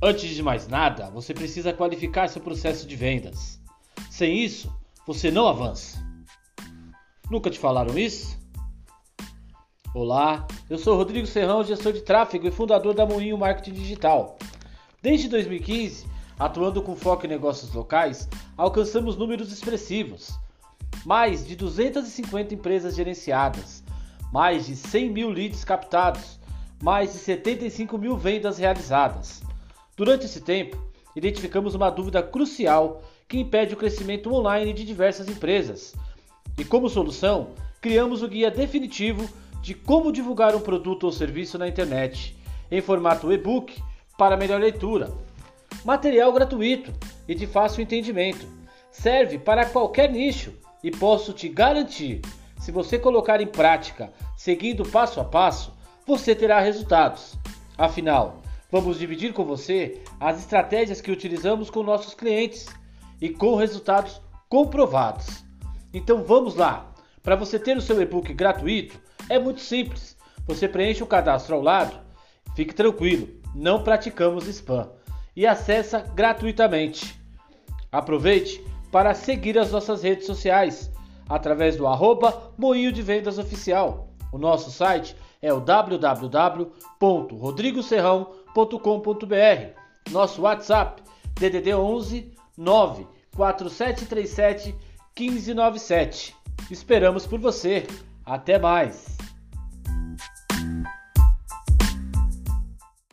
Antes de mais nada, você precisa qualificar seu processo de vendas. Sem isso, você não avança. Nunca te falaram isso? Olá, eu sou Rodrigo Serrão, gestor de tráfego e fundador da Moinho Marketing Digital. Desde 2015, atuando com foco em negócios locais, alcançamos números expressivos. Mais de 250 empresas gerenciadas, mais de 100 mil leads captados, mais de 75 mil vendas realizadas. Durante esse tempo, identificamos uma dúvida crucial que impede o crescimento online de diversas empresas. E como solução, criamos o guia definitivo de como divulgar um produto ou serviço na internet, em formato e-book para melhor leitura. Material gratuito e de fácil entendimento. Serve para qualquer nicho e posso te garantir, se você colocar em prática, seguindo passo a passo, você terá resultados. Afinal, Vamos dividir com você as estratégias que utilizamos com nossos clientes e com resultados comprovados. Então vamos lá! Para você ter o seu e-book gratuito, é muito simples. Você preenche o cadastro ao lado, fique tranquilo, não praticamos spam e acessa gratuitamente. Aproveite para seguir as nossas redes sociais através do arroba Moinho de Vendas Oficial. O nosso site é o www.rodrigoserrão.com.br. Nosso WhatsApp DDD 11 94737 1597. Esperamos por você. Até mais.